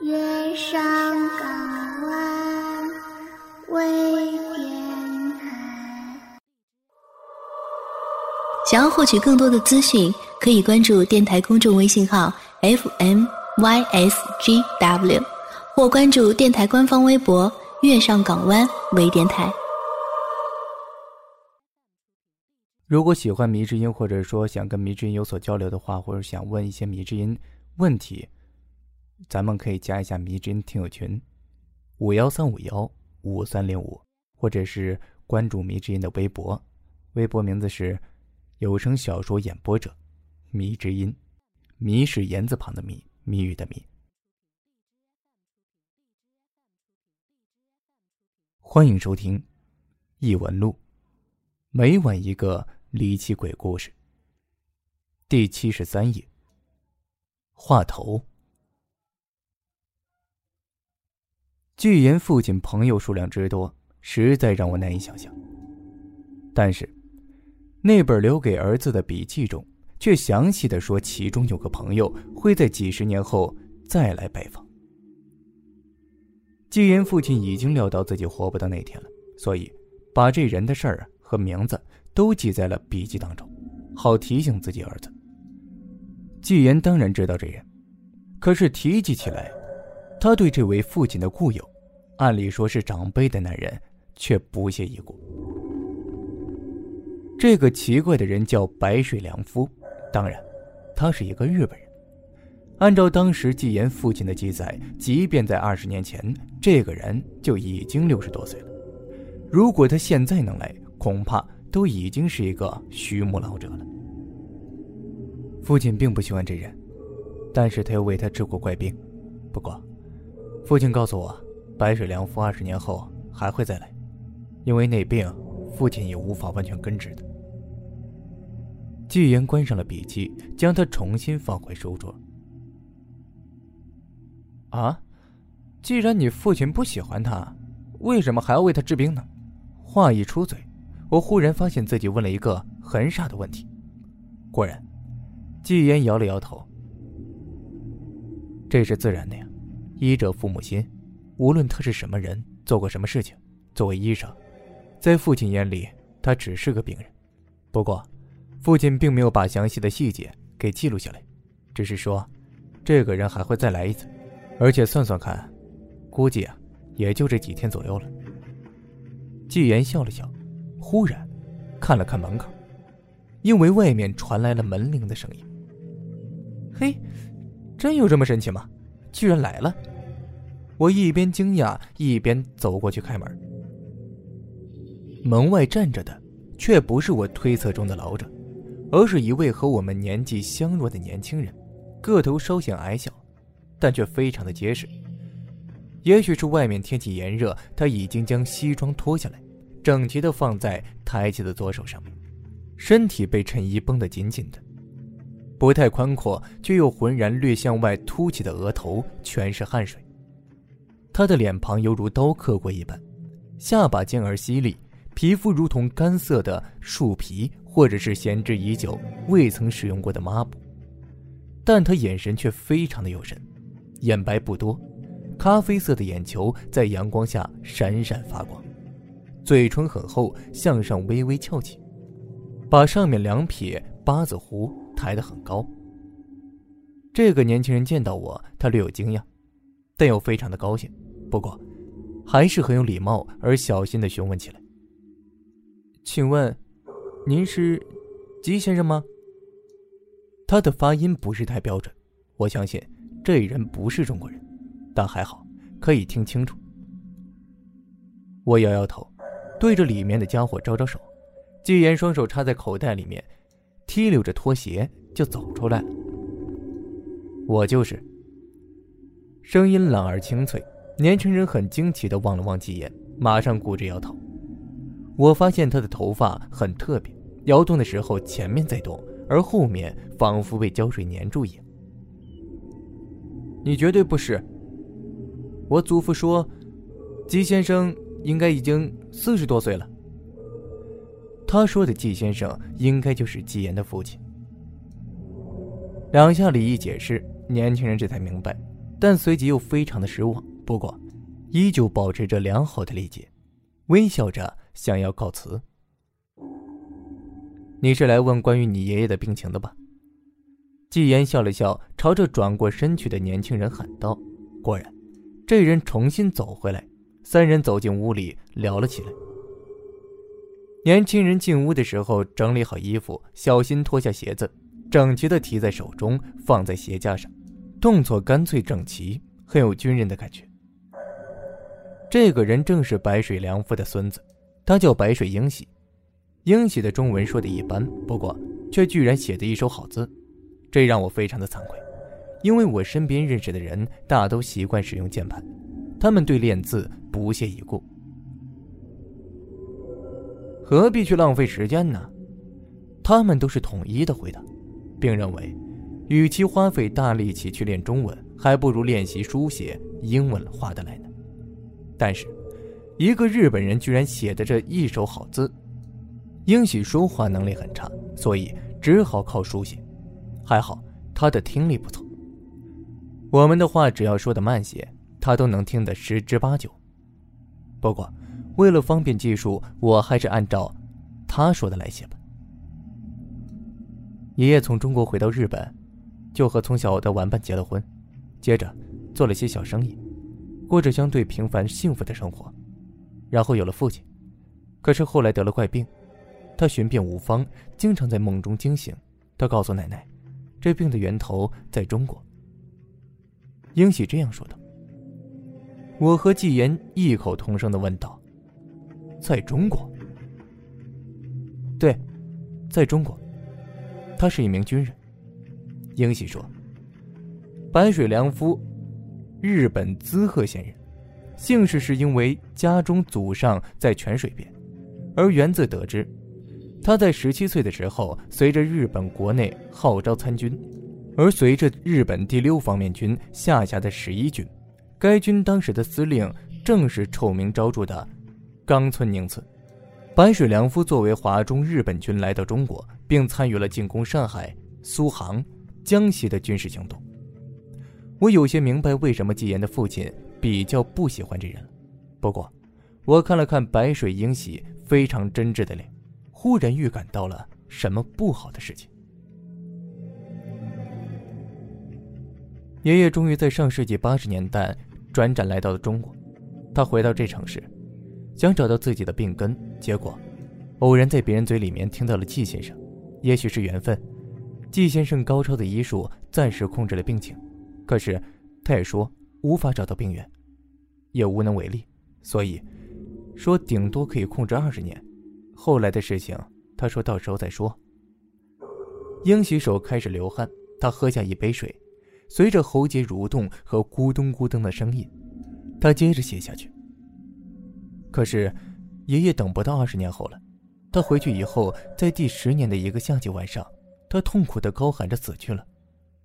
月上港湾微电台。想要获取更多的资讯，可以关注电台公众微信号 FMYSGW，或关注电台官方微博“月上港湾微电台”。如果喜欢迷之音，或者说想跟迷之音有所交流的话，或者想问一些迷之音问题。咱们可以加一下迷之音听友群，五幺三五幺五三零五，或者是关注迷之音的微博，微博名字是有声小说演播者迷之音，迷是言字旁的迷，谜语的谜。欢迎收听《异闻录》，每晚一个离奇鬼故事。第七十三页，话头。巨岩父亲朋友数量之多，实在让我难以想象。但是，那本留给儿子的笔记中，却详细的说，其中有个朋友会在几十年后再来拜访。纪言父亲已经料到自己活不到那天了，所以把这人的事儿和名字都记在了笔记当中，好提醒自己儿子。纪言当然知道这人，可是提起起来。他对这位父亲的故友，按理说是长辈的男人，却不屑一顾。这个奇怪的人叫白水良夫，当然，他是一个日本人。按照当时纪言父亲的记载，即便在二十年前，这个人就已经六十多岁了。如果他现在能来，恐怕都已经是一个虚木老者了。父亲并不喜欢这人，但是他又为他治过怪病，不过。父亲告诉我，白水良夫二十年后还会再来，因为那病，父亲也无法完全根治的。纪言关上了笔记，将它重新放回书桌。啊，既然你父亲不喜欢他，为什么还要为他治病呢？话一出嘴，我忽然发现自己问了一个很傻的问题。果然，纪言摇了摇头。这是自然的呀。医者父母心，无论他是什么人，做过什么事情，作为医生，在父亲眼里，他只是个病人。不过，父亲并没有把详细的细节给记录下来，只是说，这个人还会再来一次，而且算算看，估计啊，也就这几天左右了。纪言笑了笑，忽然看了看门口，因为外面传来了门铃的声音。嘿，真有这么神奇吗？居然来了！我一边惊讶一边走过去开门。门外站着的却不是我推测中的老者，而是一位和我们年纪相若的年轻人，个头稍显矮小，但却非常的结实。也许是外面天气炎热，他已经将西装脱下来，整齐的放在抬起的左手上面，身体被衬衣绷得紧紧的。不太宽阔却又浑然略向外凸起的额头全是汗水，他的脸庞犹如刀刻过一般，下巴尖而犀利，皮肤如同干涩的树皮或者是闲置已久未曾使用过的抹布，但他眼神却非常的有神，眼白不多，咖啡色的眼球在阳光下闪闪发光，嘴唇很厚，向上微微翘起，把上面两撇八字胡。抬得很高。这个年轻人见到我，他略有惊讶，但又非常的高兴。不过，还是很有礼貌而小心的询问起来：“请问，您是吉先生吗？”他的发音不是太标准，我相信这人不是中国人，但还好可以听清楚。我摇摇头，对着里面的家伙招招手。纪言双手插在口袋里面。提溜着拖鞋就走出来了。我就是。声音朗而清脆，年轻人很惊奇的望了望季言，马上顾着摇头。我发现他的头发很特别，摇动的时候前面在动，而后面仿佛被胶水粘住一样。你绝对不是。我祖父说，季先生应该已经四十多岁了。他说的季先生应该就是季言的父亲。两下里一解释，年轻人这才明白，但随即又非常的失望。不过，依旧保持着良好的理解，微笑着想要告辞。你是来问关于你爷爷的病情的吧？季言笑了笑，朝着转过身去的年轻人喊道：“果然，这人重新走回来。”三人走进屋里，聊了起来。年轻人进屋的时候，整理好衣服，小心脱下鞋子，整齐的提在手中，放在鞋架上，动作干脆整齐，很有军人的感觉。这个人正是白水良夫的孙子，他叫白水英喜。英喜的中文说的一般，不过却居然写的一手好字，这让我非常的惭愧，因为我身边认识的人大都习惯使用键盘，他们对练字不屑一顾。何必去浪费时间呢？他们都是统一的回答，并认为，与其花费大力气去练中文，还不如练习书写英文画得来呢。但是，一个日本人居然写的这一手好字。英喜说话能力很差，所以只好靠书写。还好他的听力不错，我们的话只要说的慢些，他都能听得十之八九。不过，为了方便记述，我还是按照他说的来写吧。爷爷从中国回到日本，就和从小的玩伴结了婚，接着做了些小生意，过着相对平凡幸福的生活，然后有了父亲。可是后来得了怪病。他寻遍无方，经常在梦中惊醒。他告诉奶奶，这病的源头在中国。英喜这样说道。我和纪言异口同声的问道：“在中国？”“对，在中国。”他是一名军人。英喜说：“白水良夫，日本滋贺县人，姓氏是因为家中祖上在泉水边，而源自得知。”他在十七岁的时候，随着日本国内号召参军，而随着日本第六方面军下辖的十一军，该军当时的司令正是臭名昭著的冈村宁次。白水良夫作为华中日本军来到中国，并参与了进攻上海、苏杭、江西的军事行动。我有些明白为什么纪言的父亲比较不喜欢这人了。不过，我看了看白水英喜非常真挚的脸。忽然预感到了什么不好的事情。爷爷终于在上世纪八十年代转战来到了中国，他回到这城市，想找到自己的病根，结果偶然在别人嘴里面听到了季先生。也许是缘分，季先生高超的医术暂时控制了病情，可是他也说无法找到病源，也无能为力，所以说顶多可以控制二十年。后来的事情，他说到时候再说。英喜手开始流汗，他喝下一杯水，随着喉结蠕动和咕咚咕咚的声音，他接着写下去。可是，爷爷等不到二十年后了。他回去以后，在第十年的一个夏季晚上，他痛苦的高喊着死去了。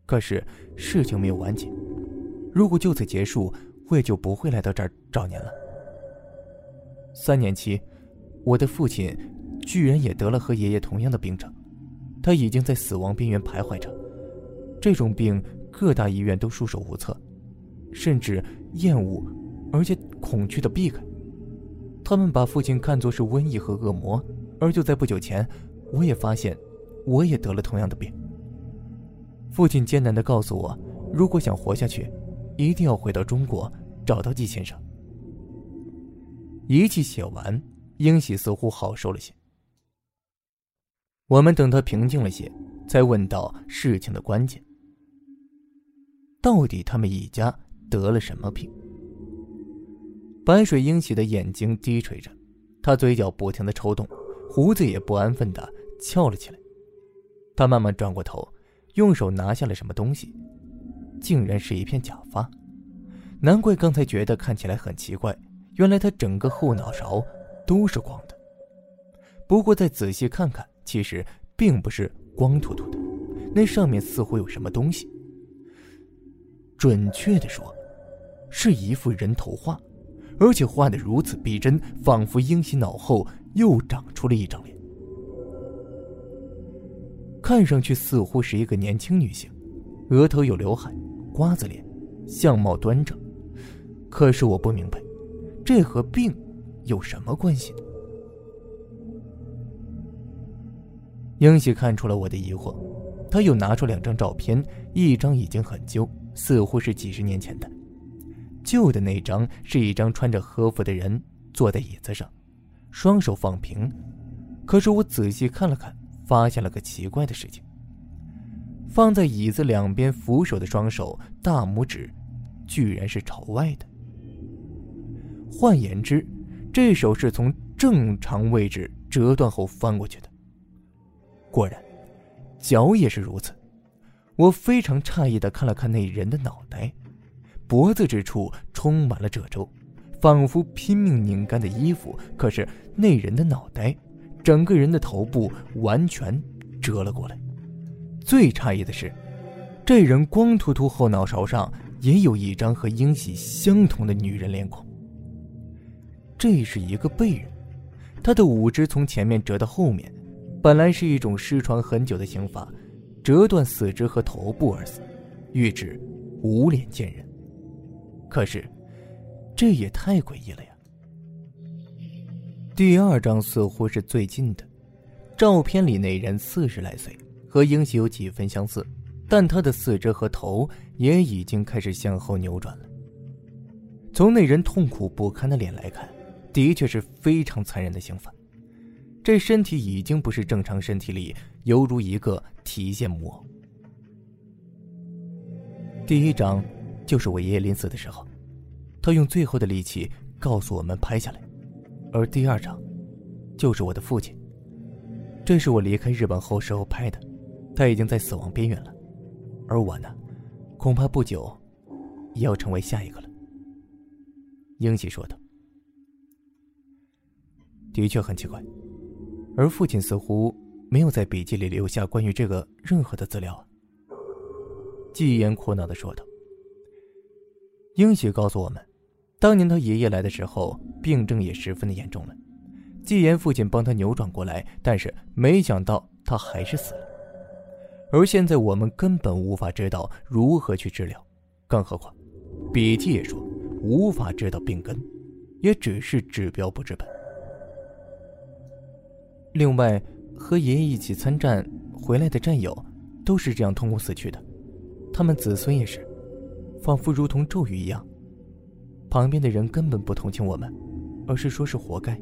可是事情没有完结，如果就此结束，我也就不会来到这儿找您了。三年期。我的父亲居然也得了和爷爷同样的病症，他已经在死亡边缘徘徊着。这种病各大医院都束手无策，甚至厌恶，而且恐惧的避开。他们把父亲看作是瘟疫和恶魔。而就在不久前，我也发现，我也得了同样的病。父亲艰难地告诉我，如果想活下去，一定要回到中国，找到季先生。一气写完。英喜似乎好受了些。我们等他平静了些，才问到事情的关键：到底他们一家得了什么病？白水英喜的眼睛低垂着，他嘴角不停的抽动，胡子也不安分的翘了起来。他慢慢转过头，用手拿下了什么东西，竟然是一片假发。难怪刚才觉得看起来很奇怪，原来他整个后脑勺。都是光的，不过再仔细看看，其实并不是光秃秃的，那上面似乎有什么东西。准确的说，是一幅人头画，而且画的如此逼真，仿佛英熙脑后又长出了一张脸，看上去似乎是一个年轻女性，额头有刘海，瓜子脸，相貌端正。可是我不明白，这和病有什么关系呢？英喜看出了我的疑惑，他又拿出两张照片，一张已经很旧，似乎是几十年前的。旧的那张是一张穿着和服的人坐在椅子上，双手放平。可是我仔细看了看，发现了个奇怪的事情：放在椅子两边扶手的双手，大拇指居然是朝外的。换言之，这手是从正常位置折断后翻过去的。果然，脚也是如此。我非常诧异的看了看那人的脑袋，脖子之处充满了褶皱，仿佛拼命拧干的衣服。可是那人的脑袋，整个人的头部完全折了过来。最诧异的是，这人光秃秃后脑勺上也有一张和英喜相同的女人脸孔。这是一个背人，他的五肢从前面折到后面。本来是一种失传很久的刑法，折断四肢和头部而死，喻指无脸见人。可是，这也太诡异了呀！第二张似乎是最近的，照片里那人四十来岁，和英喜有几分相似，但他的四肢和头也已经开始向后扭转了。从那人痛苦不堪的脸来看，的确是非常残忍的刑罚。这身体已经不是正常身体里，犹如一个提线木偶。第一张就是我爷爷临死的时候，他用最后的力气告诉我们拍下来；而第二张，就是我的父亲。这是我离开日本后时候拍的，他已经在死亡边缘了，而我呢，恐怕不久，也要成为下一个了。英喜说道：“的确很奇怪。”而父亲似乎没有在笔记里留下关于这个任何的资料。季言苦恼的说道：“英喜告诉我们，当年他爷爷来的时候，病症也十分的严重了。纪言父亲帮他扭转过来，但是没想到他还是死了。而现在我们根本无法知道如何去治疗，更何况，笔记也说无法知道病根，也只是治标不治本。”另外，和爷爷一起参战回来的战友，都是这样痛苦死去的。他们子孙也是，仿佛如同咒语一样。旁边的人根本不同情我们，而是说是活该。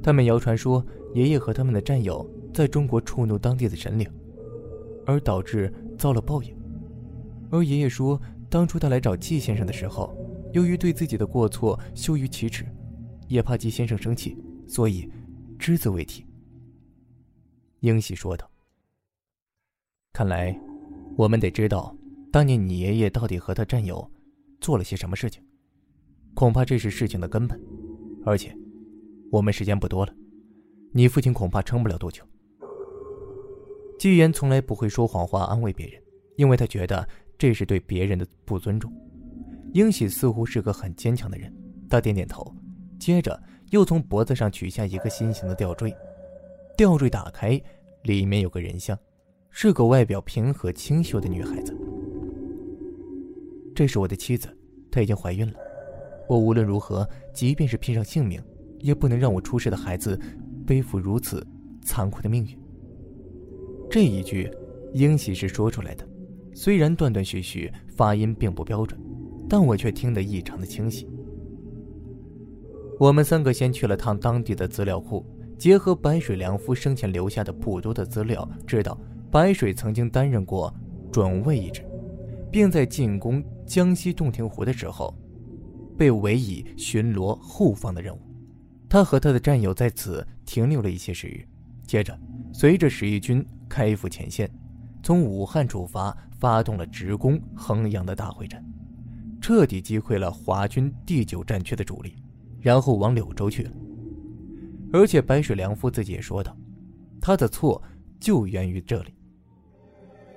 他们谣传说爷爷和他们的战友在中国触怒当地的神灵，而导致遭了报应。而爷爷说，当初他来找季先生的时候，由于对自己的过错羞于启齿，也怕季先生生气，所以。只字未提。英喜说道：“看来，我们得知道，当年你爷爷到底和他战友做了些什么事情。恐怕这是事情的根本。而且，我们时间不多了，你父亲恐怕撑不了多久。”纪言从来不会说谎话安慰别人，因为他觉得这是对别人的不尊重。英喜似乎是个很坚强的人，他点点头，接着。又从脖子上取下一个心形的吊坠，吊坠打开，里面有个人像，是个外表平和清秀的女孩子。这是我的妻子，她已经怀孕了。我无论如何，即便是拼上性命，也不能让我出世的孩子背负如此残酷的命运。这一句，英喜是说出来的，虽然断断续续，发音并不标准，但我却听得异常的清晰。我们三个先去了趟当地的资料库，结合白水良夫生前留下的不多的资料，知道白水曾经担任过准尉一职，并在进攻江西洞庭湖的时候，被委以巡逻后方的任务。他和他的战友在此停留了一些时日，接着随着十一军开赴前线，从武汉出发，发动了直攻衡阳的大会战，彻底击溃了华军第九战区的主力。然后往柳州去了，而且白水良夫自己也说道，他的错就源于这里。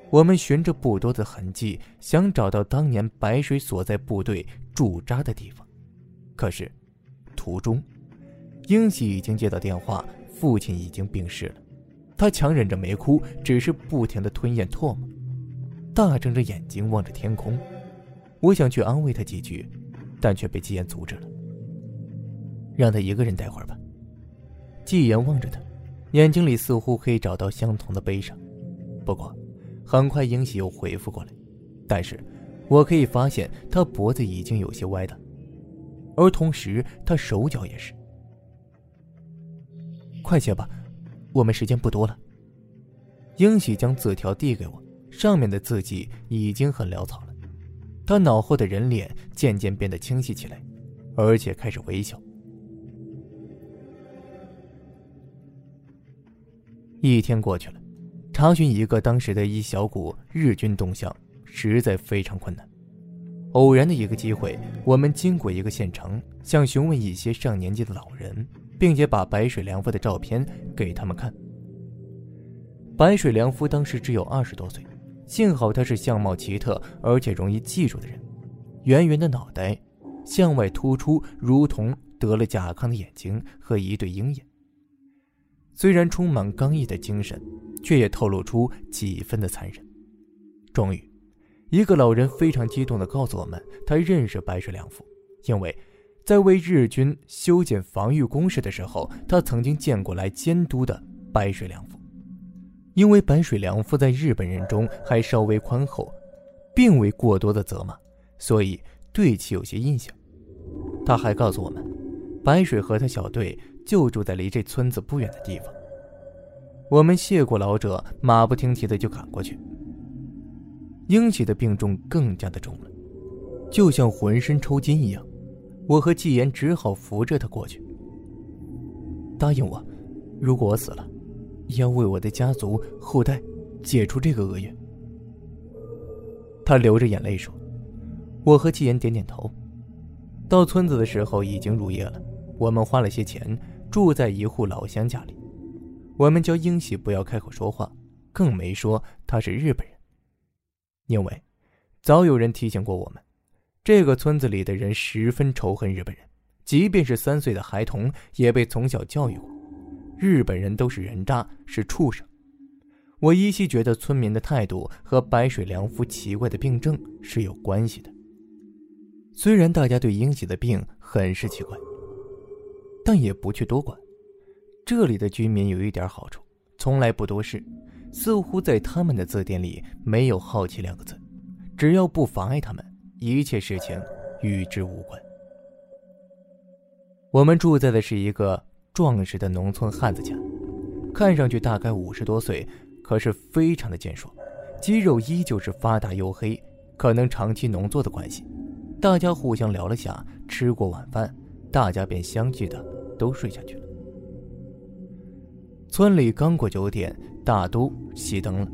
我们循着不多的痕迹，想找到当年白水所在部队驻扎的地方，可是途中，英喜已经接到电话，父亲已经病逝了。他强忍着没哭，只是不停的吞咽唾沫，大睁着眼睛望着天空。我想去安慰他几句，但却被季言阻止了。让他一个人待会儿吧。季言望着他，眼睛里似乎可以找到相同的悲伤。不过，很快英喜又回复过来，但是，我可以发现他脖子已经有些歪了，而同时他手脚也是。快些吧，我们时间不多了。英喜将字条递给我，上面的字迹已经很潦草了。他脑后的人脸渐渐变得清晰起来，而且开始微笑。一天过去了，查询一个当时的一小股日军动向实在非常困难。偶然的一个机会，我们经过一个县城，想询问一些上年纪的老人，并且把白水良夫的照片给他们看。白水良夫当时只有二十多岁。幸好他是相貌奇特而且容易记住的人，圆圆的脑袋，向外突出，如同得了甲亢的眼睛和一对鹰眼。虽然充满刚毅的精神，却也透露出几分的残忍。终于，一个老人非常激动地告诉我们，他认识白水良夫，因为在为日军修建防御工事的时候，他曾经见过来监督的白水良夫。因为白水良夫在日本人中还稍微宽厚，并未过多的责骂，所以对其有些印象。他还告诉我们，白水和他小队就住在离这村子不远的地方。我们谢过老者，马不停蹄的就赶过去。英喜的病重更加的重了，就像浑身抽筋一样。我和纪言只好扶着他过去。答应我，如果我死了。要为我的家族后代解除这个厄运。他流着眼泪说：“我和纪言点点头。到村子的时候已经入夜了，我们花了些钱住在一户老乡家里。我们叫英喜不要开口说话，更没说他是日本人，因为早有人提醒过我们，这个村子里的人十分仇恨日本人，即便是三岁的孩童也被从小教育过。”日本人都是人渣，是畜生。我依稀觉得村民的态度和白水良夫奇怪的病症是有关系的。虽然大家对英喜的病很是奇怪，但也不去多管。这里的居民有一点好处，从来不多事，似乎在他们的字典里没有“好奇”两个字。只要不妨碍他们，一切事情与之无关。我们住在的是一个。壮实的农村汉子家，看上去大概五十多岁，可是非常的健硕，肌肉依旧是发达黝黑。可能长期农作的关系，大家互相聊了下，吃过晚饭，大家便相继的都睡下去了。村里刚过九点，大都熄灯了，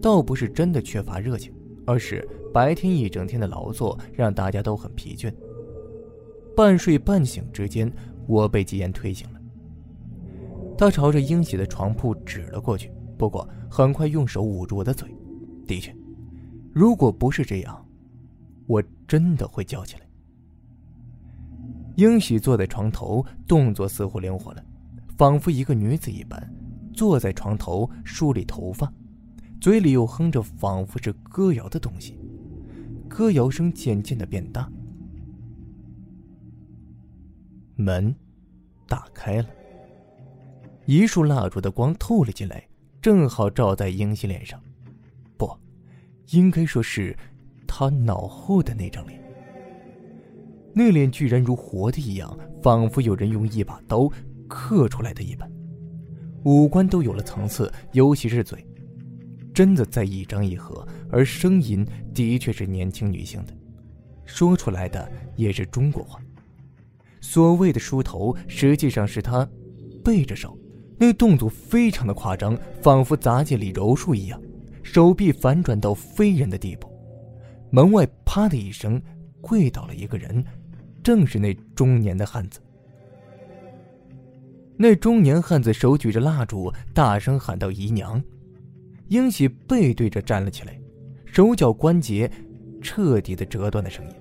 倒不是真的缺乏热情，而是白天一整天的劳作让大家都很疲倦。半睡半醒之间。我被吉言推醒了，他朝着英喜的床铺指了过去，不过很快用手捂住我的嘴。的确，如果不是这样，我真的会叫起来。英喜坐在床头，动作似乎灵活了，仿佛一个女子一般，坐在床头梳理头发，嘴里又哼着仿佛是歌谣的东西，歌谣声渐渐的变大。门打开了，一束蜡烛的光透了进来，正好照在英熙脸上。不，应该说是他脑后的那张脸。那脸居然如活的一样，仿佛有人用一把刀刻出来的一般。五官都有了层次，尤其是嘴，真的在一张一合。而声音的确是年轻女性的，说出来的也是中国话。所谓的梳头，实际上是他背着手，那动作非常的夸张，仿佛杂技里柔术一样，手臂反转到非人的地步。门外啪的一声，跪倒了一个人，正是那中年的汉子。那中年汉子手举着蜡烛，大声喊道：“姨娘！”英喜背对着站了起来，手脚关节彻底的折断的声音，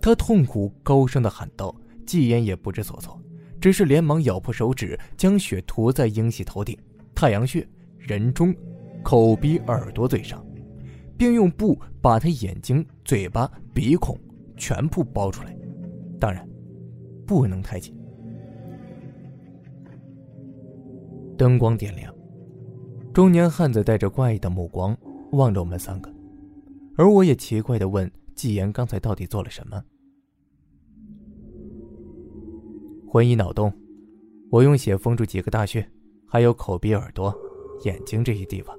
他痛苦高声的喊道。纪言也不知所措，只是连忙咬破手指，将血涂在英喜头顶、太阳穴、人中、口鼻、耳朵、嘴上，并用布把他眼睛、嘴巴、鼻孔全部包出来，当然，不能太紧。灯光点亮，中年汉子带着怪异的目光望着我们三个，而我也奇怪的问纪言：“刚才到底做了什么？”魂移脑洞，我用血封住几个大穴，还有口鼻、耳朵、眼睛这些地方，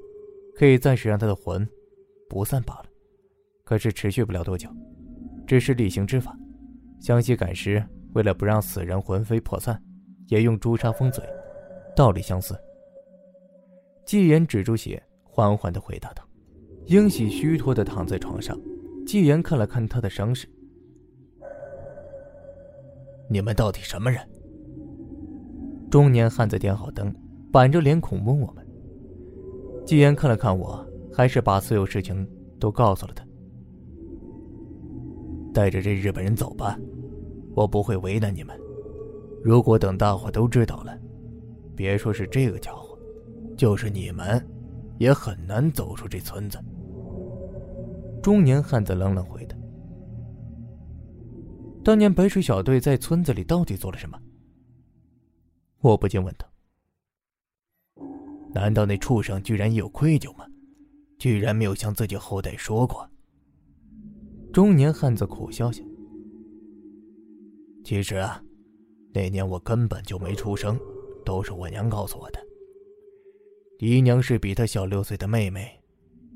可以暂时让他的魂不散罢了。可是持续不了多久，只是例行之法。湘西赶尸，为了不让死人魂飞魄散，也用朱砂封嘴，道理相似。纪言止住血，缓缓的回答道：“英喜虚脱的躺在床上。”纪言看了看他的伤势。你们到底什么人？中年汉子点好灯，板着脸孔问我们。纪言看了看我，还是把所有事情都告诉了他。带着这日本人走吧，我不会为难你们。如果等大伙都知道了，别说是这个家伙，就是你们，也很难走出这村子。中年汉子冷冷回答。当年白水小队在村子里到底做了什么？我不禁问道：“难道那畜生居然也有愧疚吗？居然没有向自己后代说过？”中年汉子苦笑笑：“其实啊，那年我根本就没出生，都是我娘告诉我的。姨娘是比她小六岁的妹妹，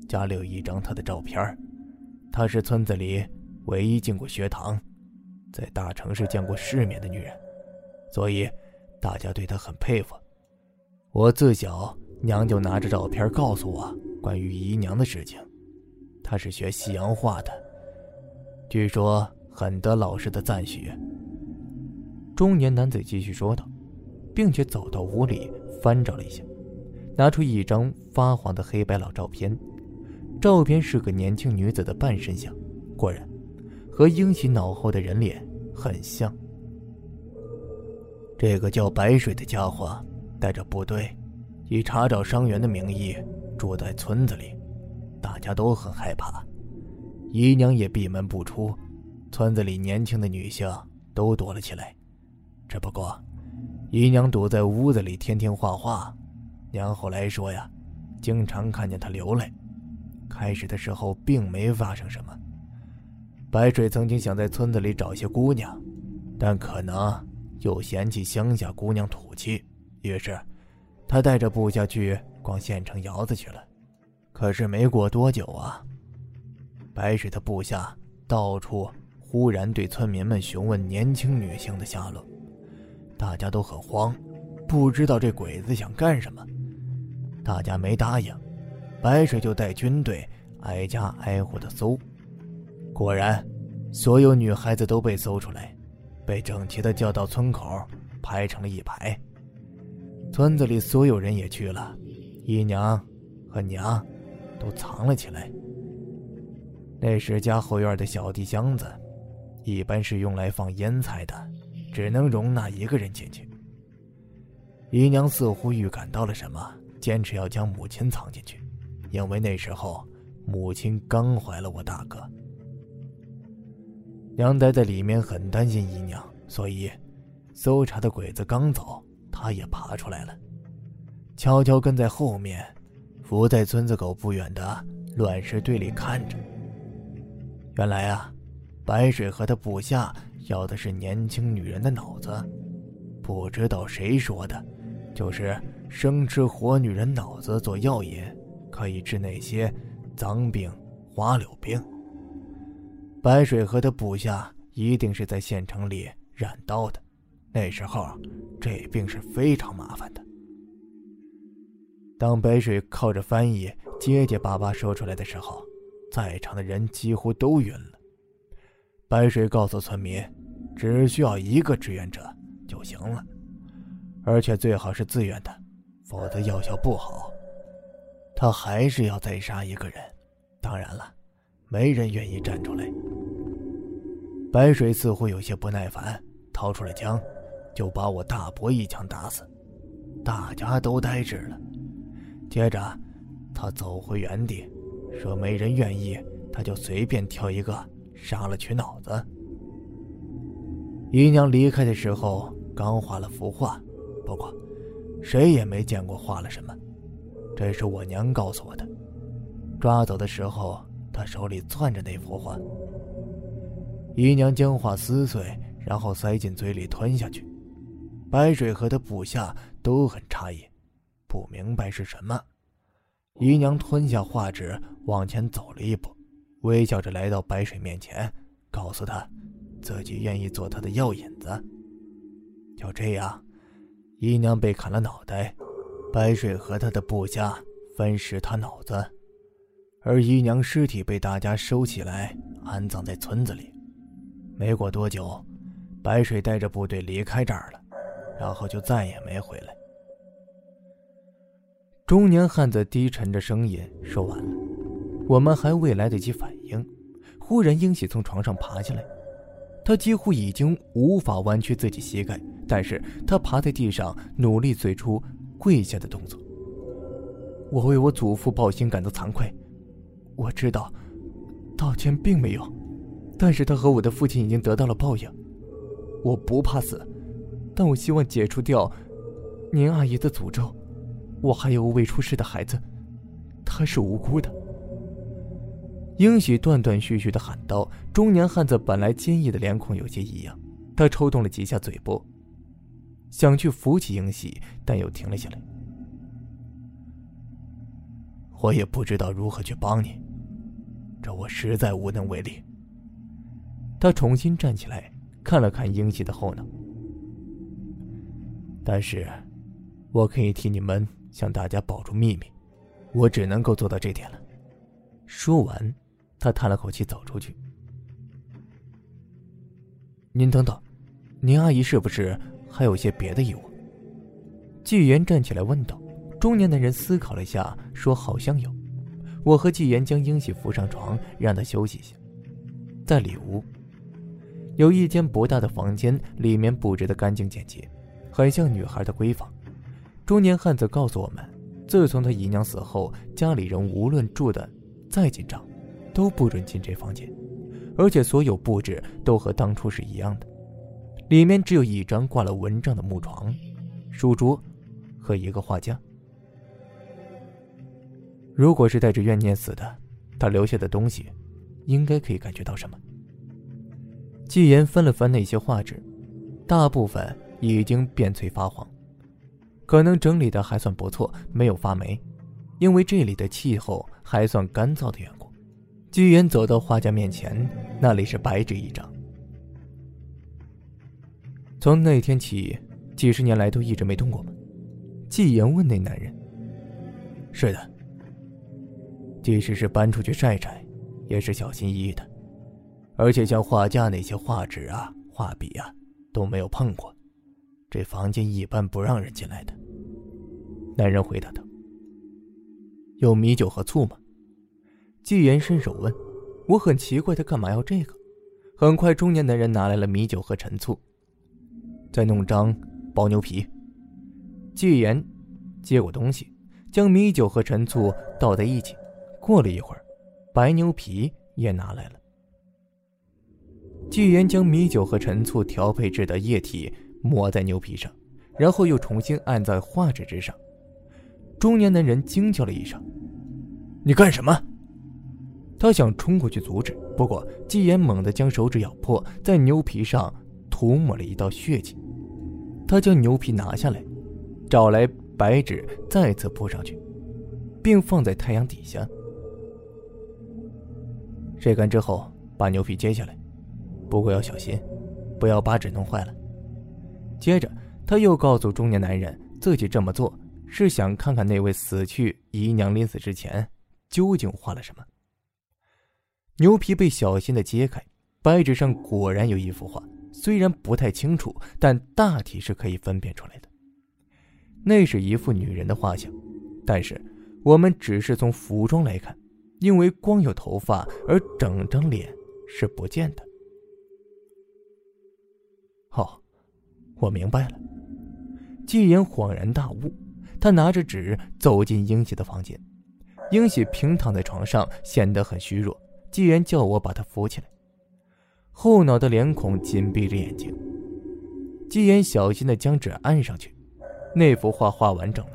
家里有一张她的照片她是村子里唯一进过学堂。”在大城市见过世面的女人，所以大家对她很佩服。我自小娘就拿着照片告诉我关于姨娘的事情。她是学西洋画的，据说很得老师的赞许。中年男子继续说道，并且走到屋里翻找了一下，拿出一张发黄的黑白老照片。照片是个年轻女子的半身像，果然。和英喜脑后的人脸很像。这个叫白水的家伙带着部队，以查找伤员的名义住在村子里，大家都很害怕，姨娘也闭门不出，村子里年轻的女性都躲了起来。只不过，姨娘躲在屋子里天天画画，娘后来说呀，经常看见她流泪。开始的时候并没发生什么。白水曾经想在村子里找些姑娘，但可能又嫌弃乡下姑娘土气，于是他带着部下去逛县城窑子去了。可是没过多久啊，白水的部下到处忽然对村民们询问年轻女性的下落，大家都很慌，不知道这鬼子想干什么。大家没答应，白水就带军队挨家挨户的搜。果然，所有女孩子都被搜出来，被整齐的叫到村口，排成了一排。村子里所有人也去了，姨娘和娘都藏了起来。那时家后院的小地箱子，一般是用来放腌菜的，只能容纳一个人进去。姨娘似乎预感到了什么，坚持要将母亲藏进去，因为那时候母亲刚怀了我大哥。娘待在里面很担心姨娘，所以搜查的鬼子刚走，她也爬出来了，悄悄跟在后面，伏在村子口不远的乱石堆里看着。原来啊，白水和他部下要的是年轻女人的脑子，不知道谁说的，就是生吃活女人脑子做药引，可以治那些脏病、花柳病。白水和他部下一定是在县城里染刀的，那时候这病是非常麻烦的。当白水靠着翻译结结巴巴说出来的时候，在场的人几乎都晕了。白水告诉村民，只需要一个志愿者就行了，而且最好是自愿的，否则药效不好。他还是要再杀一个人，当然了。没人愿意站出来。白水似乎有些不耐烦，掏出了枪，就把我大伯一枪打死。大家都呆滞了。接着，他走回原地，说没人愿意，他就随便挑一个杀了取脑子。姨娘离开的时候刚画了幅画，不过谁也没见过画了什么，这是我娘告诉我的。抓走的时候，她手里攥着那幅画。姨娘将画撕碎，然后塞进嘴里吞下去。白水和他部下都很诧异，不明白是什么。姨娘吞下画纸，往前走了一步，微笑着来到白水面前，告诉他，自己愿意做他的药引子。就这样，姨娘被砍了脑袋，白水和他的部下分食他脑子，而姨娘尸体被大家收起来，安葬在村子里。没过多久，白水带着部队离开这儿了。然后就再也没回来。中年汉子低沉着声音说完了，我们还未来得及反，忽然英喜从床上爬起来，他几乎已经无法弯曲自己膝盖，但是他爬在地上，努力做出跪下的动作。我为我祖父报信感到惭愧，我知道，道歉并没有，但是他和我的父亲已经得到了报应，我不怕死。但我希望解除掉您阿姨的诅咒。我还有未出世的孩子，他是无辜的。英喜断断续续的喊道。中年汉子本来坚毅的脸孔有些异样，他抽动了几下嘴部，想去扶起英喜，但又停了下来。我也不知道如何去帮你，这我实在无能为力。他重新站起来，看了看英喜的后脑。但是，我可以替你们向大家保住秘密，我只能够做到这点了。说完，他叹了口气，走出去。您等等，您阿姨是不是还有些别的义务？纪言站起来问道。中年男人思考了一下，说：“好像有。”我和纪言将英喜扶上床，让他休息一下。在里屋，有一间不大的房间，里面布置的干净简洁。很像女孩的闺房。中年汉子告诉我们，自从他姨娘死后，家里人无论住的再紧张，都不准进这房间，而且所有布置都和当初是一样的。里面只有一张挂了蚊帐的木床、书桌和一个画架。如果是带着怨念死的，他留下的东西，应该可以感觉到什么？纪言翻了翻那些画纸，大部分。已经变脆发黄，可能整理的还算不错，没有发霉，因为这里的气候还算干燥的缘故。纪言走到画架面前，那里是白纸一张。从那天起，几十年来都一直没动过吗？纪言问那男人。是的，即使是搬出去晒晒，也是小心翼翼的，而且像画架那些画纸啊、画笔啊，都没有碰过。这房间一般不让人进来的。男人回答道：“有米酒和醋吗？”纪言伸手问。我很奇怪，他干嘛要这个？很快，中年男人拿来了米酒和陈醋，再弄张薄牛皮。纪言接过东西，将米酒和陈醋倒在一起。过了一会儿，白牛皮也拿来了。纪言将米酒和陈醋调配制的液体。抹在牛皮上，然后又重新按在画纸之上。中年男人惊叫了一声：“你干什么？”他想冲过去阻止，不过纪言猛地将手指咬破，在牛皮上涂抹了一道血迹。他将牛皮拿下来，找来白纸再次铺上去，并放在太阳底下。晒干之后，把牛皮揭下来，不过要小心，不要把纸弄坏了。接着，他又告诉中年男人，自己这么做是想看看那位死去姨娘临死之前究竟画了什么。牛皮被小心的揭开，白纸上果然有一幅画，虽然不太清楚，但大体是可以分辨出来的。那是一幅女人的画像，但是我们只是从服装来看，因为光有头发，而整张脸是不见的。好。我明白了，季言恍然大悟，他拿着纸走进英喜的房间，英喜平躺在床上，显得很虚弱。既然叫我把他扶起来，后脑的脸孔紧闭着眼睛。纪言小心的将纸按上去，那幅画画完整了。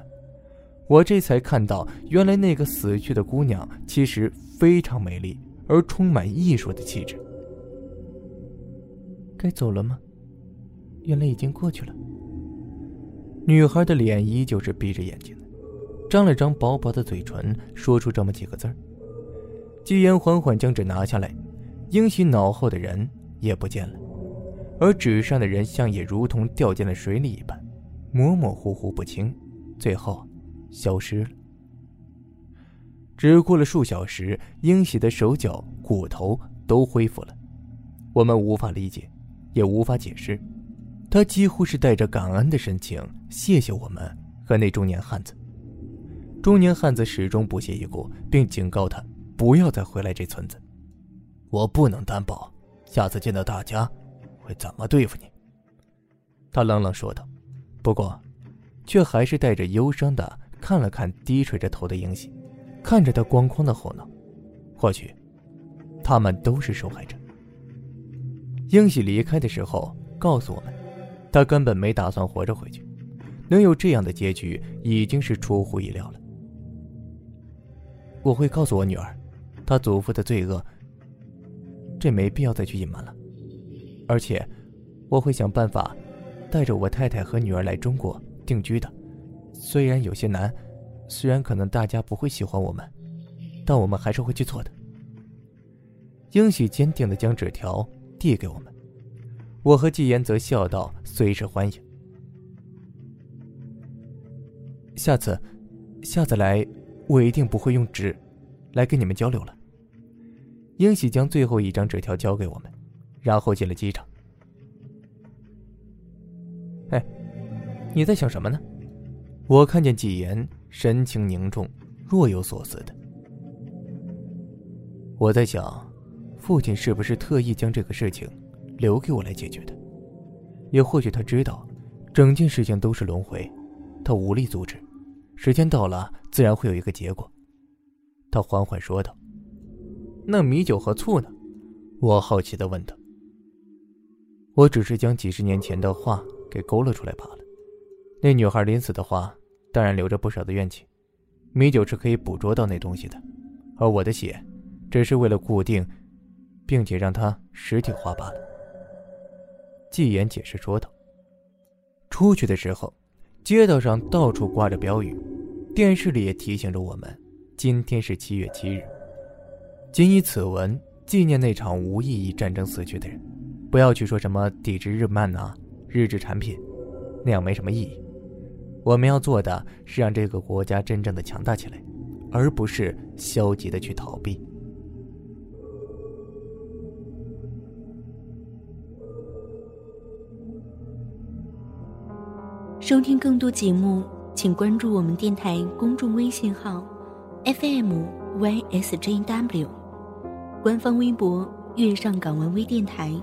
我这才看到，原来那个死去的姑娘其实非常美丽，而充满艺术的气质。该走了吗？原来已经过去了。女孩的脸依旧是闭着眼睛的，张了张薄薄的嘴唇，说出这么几个字儿。季言缓缓将纸拿下来，英喜脑后的人也不见了。而纸上的人像也如同掉进了水里一般，模模糊糊不清，最后消失了。只过了数小时，英喜的手脚骨头都恢复了，我们无法理解，也无法解释，他几乎是带着感恩的神情谢谢我们和那中年汉子。中年汉子始终不屑一顾，并警告他不要再回来这村子。我不能担保，下次见到大家。会怎么对付你？他冷冷说道，不过，却还是带着忧伤的看了看低垂着头的英喜，看着他光光的后脑，或许，他们都是受害者。英喜离开的时候告诉我们，他根本没打算活着回去，能有这样的结局已经是出乎意料了。我会告诉我女儿，他祖父的罪恶，这没必要再去隐瞒了。而且，我会想办法，带着我太太和女儿来中国定居的。虽然有些难，虽然可能大家不会喜欢我们，但我们还是会去做的。英喜坚定的将纸条递给我们，我和季言则笑道：“随时欢迎。”下次，下次来，我一定不会用纸来跟你们交流了。英喜将最后一张纸条交给我们。然后进了机场。哎，你在想什么呢？我看见纪言神情凝重，若有所思的。我在想，父亲是不是特意将这个事情留给我来解决的？也或许他知道，整件事情都是轮回，他无力阻止，时间到了，自然会有一个结果。他缓缓说道：“那米酒和醋呢？”我好奇的问道。我只是将几十年前的话给勾勒出来罢了。那女孩临死的话，当然留着不少的怨气。米酒是可以捕捉到那东西的，而我的血，只是为了固定，并且让它实体化罢了。纪言解释说道。出去的时候，街道上到处挂着标语，电视里也提醒着我们，今天是七月七日，仅以此文纪念那场无意义战争死去的人。不要去说什么抵制日漫呐、日制产品，那样没什么意义。我们要做的是让这个国家真正的强大起来，而不是消极的去逃避。收听更多节目，请关注我们电台公众微信号 FMYSJW，官方微博“月上港湾微电台”。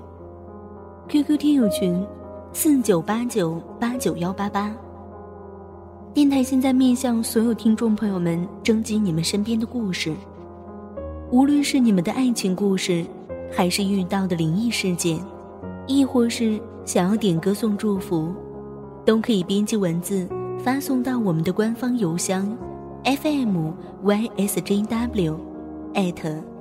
QQ 听友群：四九八九八九幺八八。电台现在面向所有听众朋友们征集你们身边的故事，无论是你们的爱情故事，还是遇到的灵异事件，亦或是想要点歌送祝福，都可以编辑文字发送到我们的官方邮箱：fmysjw 艾特